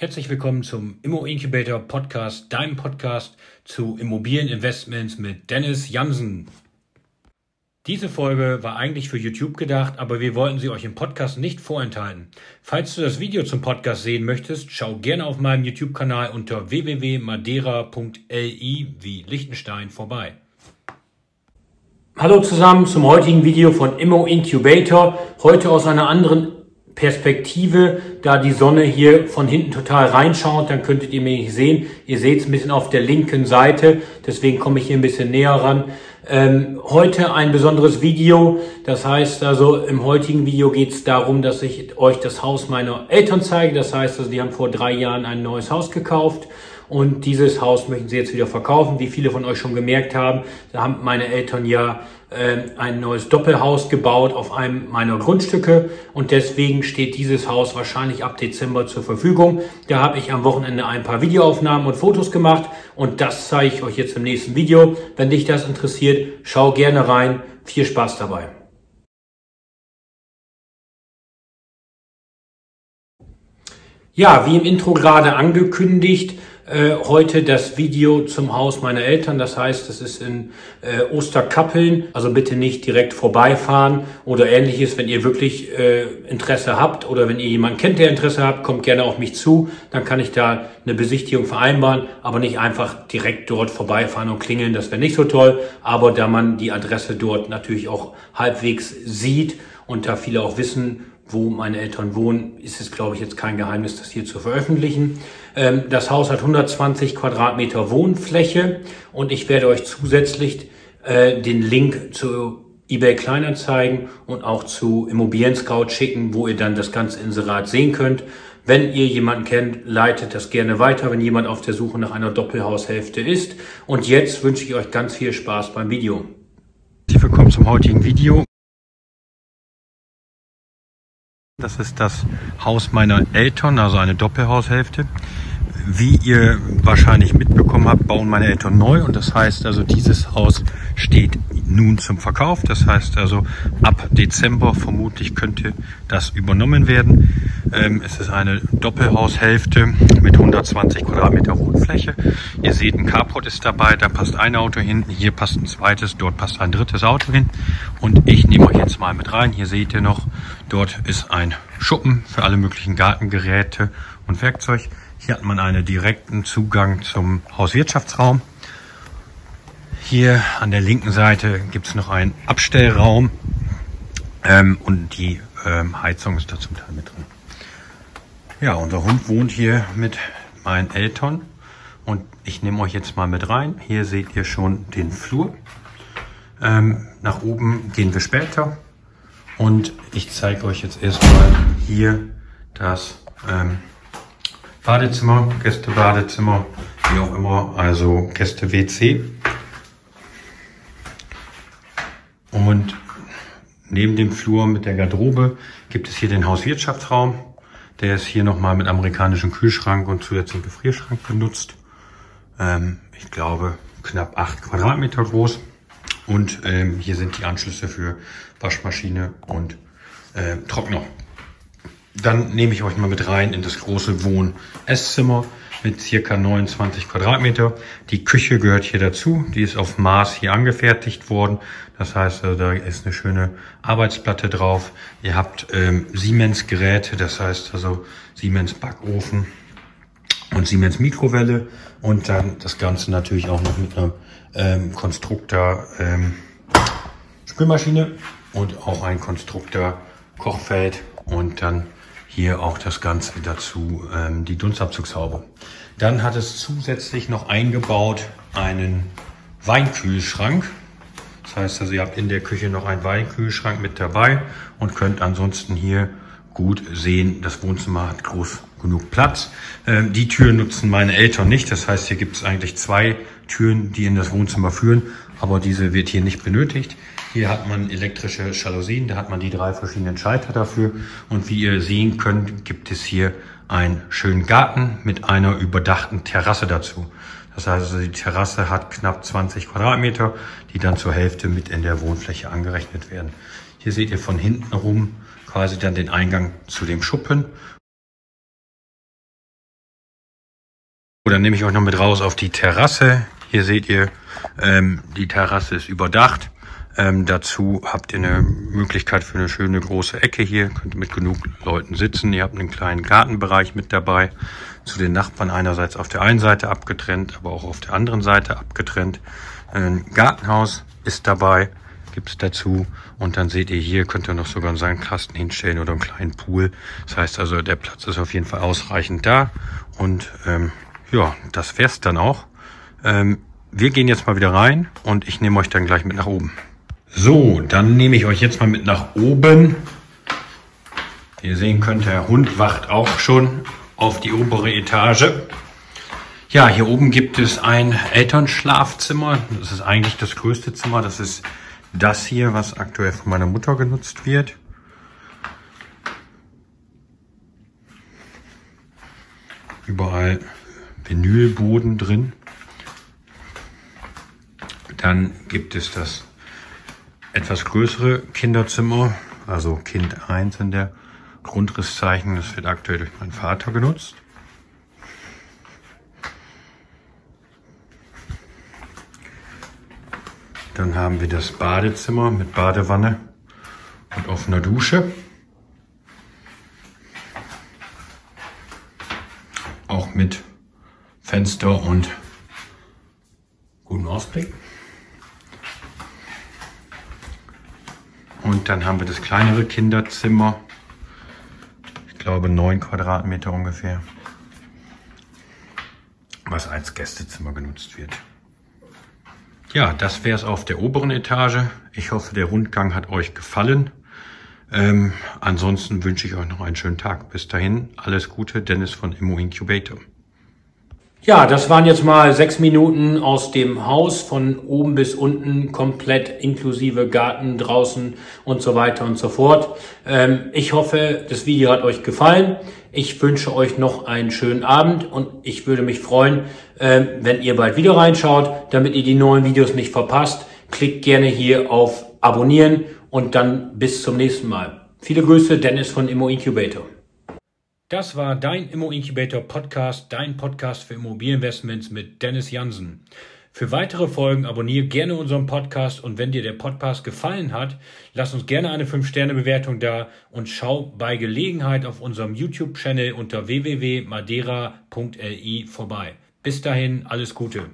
Herzlich willkommen zum Immo Incubator Podcast, deinem Podcast zu Immobilieninvestments mit Dennis Jansen. Diese Folge war eigentlich für YouTube gedacht, aber wir wollten sie euch im Podcast nicht vorenthalten. Falls du das Video zum Podcast sehen möchtest, schau gerne auf meinem YouTube-Kanal unter www.madeira.li wie Liechtenstein vorbei. Hallo zusammen zum heutigen Video von Immo Incubator. Heute aus einer anderen Perspektive, da die Sonne hier von hinten total reinschaut, dann könntet ihr mich sehen. Ihr seht es ein bisschen auf der linken Seite, deswegen komme ich hier ein bisschen näher ran. Ähm, heute ein besonderes Video, das heißt also im heutigen Video geht es darum, dass ich euch das Haus meiner Eltern zeige. Das heißt also, die haben vor drei Jahren ein neues Haus gekauft und dieses Haus möchten sie jetzt wieder verkaufen. Wie viele von euch schon gemerkt haben, da haben meine Eltern ja äh, ein neues Doppelhaus gebaut auf einem meiner Grundstücke und deswegen steht dieses Haus wahrscheinlich ab Dezember zur Verfügung. Da habe ich am Wochenende ein paar Videoaufnahmen und Fotos gemacht und das zeige ich euch jetzt im nächsten Video. Wenn dich das interessiert, schau gerne rein. Viel Spaß dabei. Ja, wie im Intro gerade angekündigt, äh, heute das Video zum Haus meiner Eltern. Das heißt, das ist in äh, Osterkappeln. Also bitte nicht direkt vorbeifahren oder ähnliches. Wenn ihr wirklich äh, Interesse habt oder wenn ihr jemanden kennt, der Interesse habt, kommt gerne auf mich zu. Dann kann ich da eine Besichtigung vereinbaren, aber nicht einfach direkt dort vorbeifahren und klingeln. Das wäre nicht so toll. Aber da man die Adresse dort natürlich auch halbwegs sieht und da viele auch wissen, wo meine Eltern wohnen, ist es, glaube ich, jetzt kein Geheimnis, das hier zu veröffentlichen. Ähm, das Haus hat 120 Quadratmeter Wohnfläche und ich werde euch zusätzlich äh, den Link zu eBay Kleinanzeigen und auch zu Immobilien Scout schicken, wo ihr dann das ganze Inserat sehen könnt. Wenn ihr jemanden kennt, leitet das gerne weiter, wenn jemand auf der Suche nach einer Doppelhaushälfte ist. Und jetzt wünsche ich euch ganz viel Spaß beim Video. Herzlich willkommen zum heutigen Video. Das ist das Haus meiner Eltern, also eine Doppelhaushälfte. Wie ihr wahrscheinlich mitbekommen habt, bauen meine Eltern neu und das heißt also, dieses Haus steht nun zum Verkauf. Das heißt also, ab Dezember vermutlich könnte das übernommen werden. Ähm, es ist eine Doppelhaushälfte mit 120 Quadratmeter Wohnfläche. Ihr seht, ein Carport ist dabei, da passt ein Auto hin, hier passt ein zweites, dort passt ein drittes Auto hin. Und ich nehme euch jetzt mal mit rein. Hier seht ihr noch, dort ist ein Schuppen für alle möglichen Gartengeräte und Werkzeug. Hier hat man einen direkten Zugang zum Hauswirtschaftsraum. Hier an der linken Seite gibt es noch einen Abstellraum ähm, und die ähm, Heizung ist da zum Teil mit drin. Ja, unser Hund wohnt hier mit meinen Eltern und ich nehme euch jetzt mal mit rein. Hier seht ihr schon den Flur. Ähm, nach oben gehen wir später und ich zeige euch jetzt erstmal hier das ähm, Badezimmer, Gästebadezimmer, wie auch immer, also Gäste-WC. Und neben dem Flur mit der Garderobe gibt es hier den Hauswirtschaftsraum. Der ist hier nochmal mit amerikanischem Kühlschrank und zusätzlichem Gefrierschrank benutzt. Ähm, ich glaube knapp acht Quadratmeter groß. Und ähm, hier sind die Anschlüsse für Waschmaschine und äh, Trockner. Dann nehme ich euch mal mit rein in das große Wohn-Esszimmer mit circa 29 Quadratmeter. Die Küche gehört hier dazu. Die ist auf Maß hier angefertigt worden. Das heißt, also, da ist eine schöne Arbeitsplatte drauf. Ihr habt ähm, Siemens Geräte, das heißt also Siemens Backofen und Siemens Mikrowelle und dann das Ganze natürlich auch noch mit einem ähm, Konstruktor ähm, Spülmaschine und auch ein Konstruktor Kochfeld und dann hier auch das Ganze dazu, ähm, die Dunstabzugshaube. Dann hat es zusätzlich noch eingebaut einen Weinkühlschrank. Das heißt also, ihr habt in der Küche noch einen Weinkühlschrank mit dabei und könnt ansonsten hier gut sehen, das Wohnzimmer hat groß genug Platz. Ähm, die Tür nutzen meine Eltern nicht. Das heißt, hier gibt es eigentlich zwei Türen, die in das Wohnzimmer führen, aber diese wird hier nicht benötigt. Hier hat man elektrische Jalousien, da hat man die drei verschiedenen Schalter dafür. Und wie ihr sehen könnt, gibt es hier einen schönen Garten mit einer überdachten Terrasse dazu. Das heißt, die Terrasse hat knapp 20 Quadratmeter, die dann zur Hälfte mit in der Wohnfläche angerechnet werden. Hier seht ihr von hinten rum quasi dann den Eingang zu dem Schuppen dann nehme ich euch noch mit raus auf die Terrasse. Hier seht ihr, ähm, die Terrasse ist überdacht. Ähm, dazu habt ihr eine Möglichkeit für eine schöne große Ecke hier. Könnt ihr mit genug Leuten sitzen. Ihr habt einen kleinen Gartenbereich mit dabei. Zu den Nachbarn einerseits auf der einen Seite abgetrennt, aber auch auf der anderen Seite abgetrennt. Ein Gartenhaus ist dabei, gibt's dazu. Und dann seht ihr hier, könnt ihr noch sogar einen Sandkasten hinstellen oder einen kleinen Pool. Das heißt also, der Platz ist auf jeden Fall ausreichend da. Und ähm, ja, das wär's dann auch. Ähm, wir gehen jetzt mal wieder rein und ich nehme euch dann gleich mit nach oben. So, dann nehme ich euch jetzt mal mit nach oben. Ihr sehen könnt, der Hund wacht auch schon auf die obere Etage. Ja, hier oben gibt es ein Elternschlafzimmer. Das ist eigentlich das größte Zimmer. Das ist das hier, was aktuell von meiner Mutter genutzt wird. Überall Vinylboden drin. Dann gibt es das etwas größere Kinderzimmer, also Kind 1 in der Grundrisszeichen. Das wird aktuell durch meinen Vater genutzt. Dann haben wir das Badezimmer mit Badewanne und offener Dusche. Auch mit Fenster und guten Ausblick. Und dann haben wir das kleinere Kinderzimmer. Ich glaube neun Quadratmeter ungefähr. Was als Gästezimmer genutzt wird. Ja, das wäre es auf der oberen Etage. Ich hoffe, der Rundgang hat euch gefallen. Ähm, ansonsten wünsche ich euch noch einen schönen Tag. Bis dahin, alles Gute, Dennis von Immo Incubator. Ja, das waren jetzt mal sechs Minuten aus dem Haus von oben bis unten, komplett inklusive Garten draußen und so weiter und so fort. Ähm, ich hoffe, das Video hat euch gefallen. Ich wünsche euch noch einen schönen Abend und ich würde mich freuen, ähm, wenn ihr bald wieder reinschaut, damit ihr die neuen Videos nicht verpasst. Klickt gerne hier auf Abonnieren und dann bis zum nächsten Mal. Viele Grüße, Dennis von Immo Incubator. Das war dein Immo Incubator Podcast, dein Podcast für Immobilieninvestments mit Dennis Jansen. Für weitere Folgen abonniere gerne unseren Podcast und wenn dir der Podcast gefallen hat, lass uns gerne eine 5-Sterne-Bewertung da und schau bei Gelegenheit auf unserem YouTube-Channel unter www.madeira.li vorbei. Bis dahin, alles Gute.